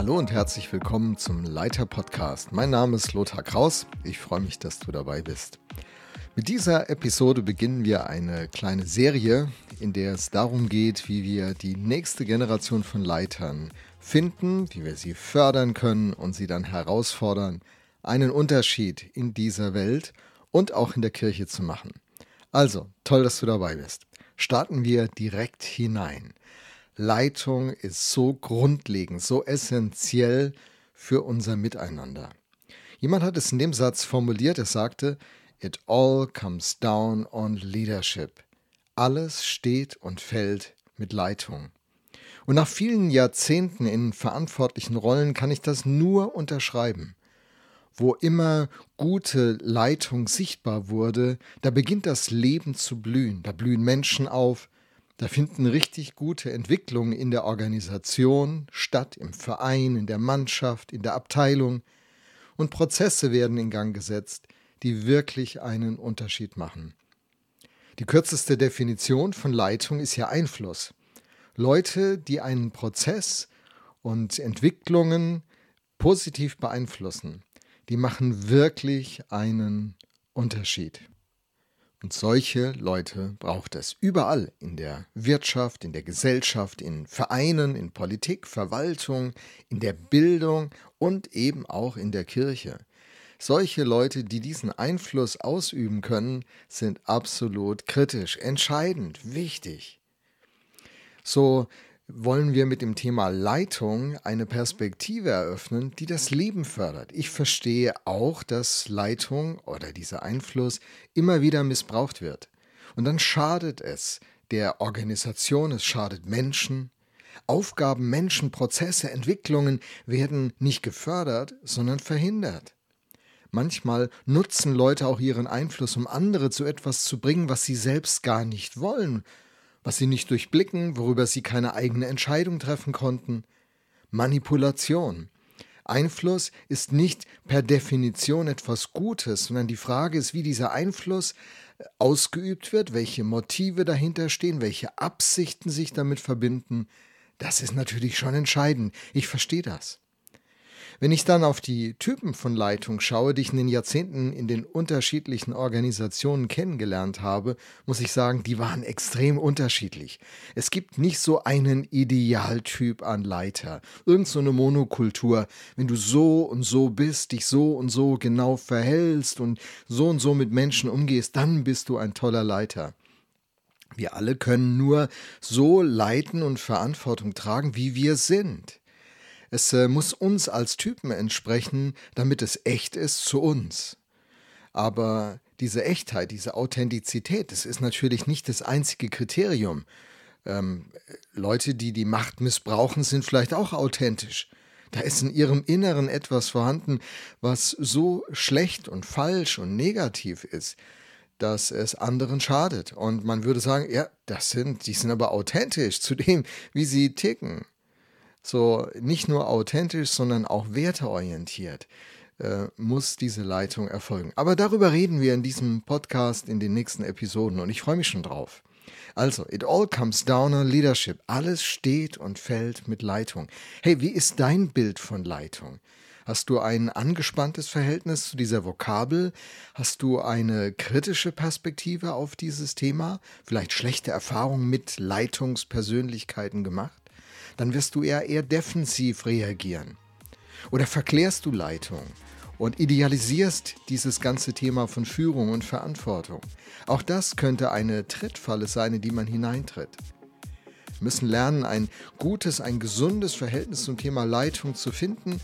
Hallo und herzlich willkommen zum Leiter Podcast. Mein Name ist Lothar Kraus. Ich freue mich, dass du dabei bist. Mit dieser Episode beginnen wir eine kleine Serie, in der es darum geht, wie wir die nächste Generation von Leitern finden, wie wir sie fördern können und sie dann herausfordern, einen Unterschied in dieser Welt und auch in der Kirche zu machen. Also, toll, dass du dabei bist. Starten wir direkt hinein. Leitung ist so grundlegend, so essentiell für unser Miteinander. Jemand hat es in dem Satz formuliert, er sagte, It all comes down on leadership. Alles steht und fällt mit Leitung. Und nach vielen Jahrzehnten in verantwortlichen Rollen kann ich das nur unterschreiben. Wo immer gute Leitung sichtbar wurde, da beginnt das Leben zu blühen, da blühen Menschen auf, da finden richtig gute Entwicklungen in der Organisation statt, im Verein, in der Mannschaft, in der Abteilung. Und Prozesse werden in Gang gesetzt, die wirklich einen Unterschied machen. Die kürzeste Definition von Leitung ist ja Einfluss. Leute, die einen Prozess und Entwicklungen positiv beeinflussen, die machen wirklich einen Unterschied. Und solche Leute braucht es überall in der Wirtschaft, in der Gesellschaft, in Vereinen, in Politik, Verwaltung, in der Bildung und eben auch in der Kirche. Solche Leute, die diesen Einfluss ausüben können, sind absolut kritisch, entscheidend, wichtig. So wollen wir mit dem Thema Leitung eine Perspektive eröffnen, die das Leben fördert. Ich verstehe auch, dass Leitung oder dieser Einfluss immer wieder missbraucht wird. Und dann schadet es der Organisation, es schadet Menschen. Aufgaben, Menschen, Prozesse, Entwicklungen werden nicht gefördert, sondern verhindert. Manchmal nutzen Leute auch ihren Einfluss, um andere zu etwas zu bringen, was sie selbst gar nicht wollen was sie nicht durchblicken, worüber sie keine eigene Entscheidung treffen konnten. Manipulation. Einfluss ist nicht per Definition etwas Gutes, sondern die Frage ist, wie dieser Einfluss äh, ausgeübt wird, welche Motive dahinter stehen, welche Absichten sich damit verbinden. Das ist natürlich schon entscheidend. Ich verstehe das. Wenn ich dann auf die Typen von Leitung schaue, die ich in den Jahrzehnten in den unterschiedlichen Organisationen kennengelernt habe, muss ich sagen, die waren extrem unterschiedlich. Es gibt nicht so einen Idealtyp an Leiter, irgend so eine Monokultur. Wenn du so und so bist, dich so und so genau verhältst und so und so mit Menschen umgehst, dann bist du ein toller Leiter. Wir alle können nur so leiten und Verantwortung tragen, wie wir sind. Es äh, muss uns als Typen entsprechen, damit es echt ist zu uns. Aber diese Echtheit, diese Authentizität, das ist natürlich nicht das einzige Kriterium. Ähm, Leute, die die Macht missbrauchen, sind vielleicht auch authentisch. Da ist in ihrem Inneren etwas vorhanden, was so schlecht und falsch und negativ ist, dass es anderen schadet. Und man würde sagen, ja, das sind, die sind aber authentisch zu dem, wie sie ticken so nicht nur authentisch, sondern auch werteorientiert äh, muss diese Leitung erfolgen. Aber darüber reden wir in diesem Podcast in den nächsten Episoden und ich freue mich schon drauf. Also, it all comes down on leadership. Alles steht und fällt mit Leitung. Hey, wie ist dein Bild von Leitung? Hast du ein angespanntes Verhältnis zu dieser Vokabel? Hast du eine kritische Perspektive auf dieses Thema? Vielleicht schlechte Erfahrungen mit Leitungspersönlichkeiten gemacht? Dann wirst du eher eher defensiv reagieren. Oder verklärst du Leitung und idealisierst dieses ganze Thema von Führung und Verantwortung. Auch das könnte eine Trittfalle sein, in die man hineintritt. Wir müssen lernen, ein gutes, ein gesundes Verhältnis zum Thema Leitung zu finden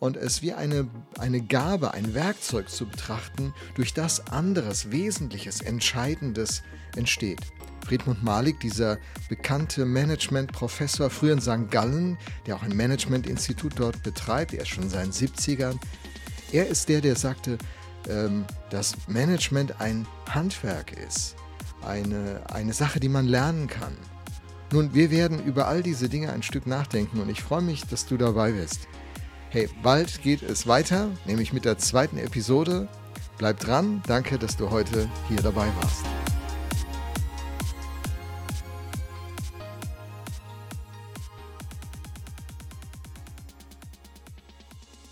und es wie eine, eine Gabe, ein Werkzeug zu betrachten, durch das anderes, Wesentliches, Entscheidendes entsteht. Friedmund Malik, dieser bekannte Management-Professor, früher in St. Gallen, der auch ein Management-Institut dort betreibt, er ist schon in seinen 70ern. Er ist der, der sagte, ähm, dass Management ein Handwerk ist, eine, eine Sache, die man lernen kann. Nun, wir werden über all diese Dinge ein Stück nachdenken und ich freue mich, dass du dabei bist. Hey, bald geht es weiter, nämlich mit der zweiten Episode. Bleib dran, danke, dass du heute hier dabei warst.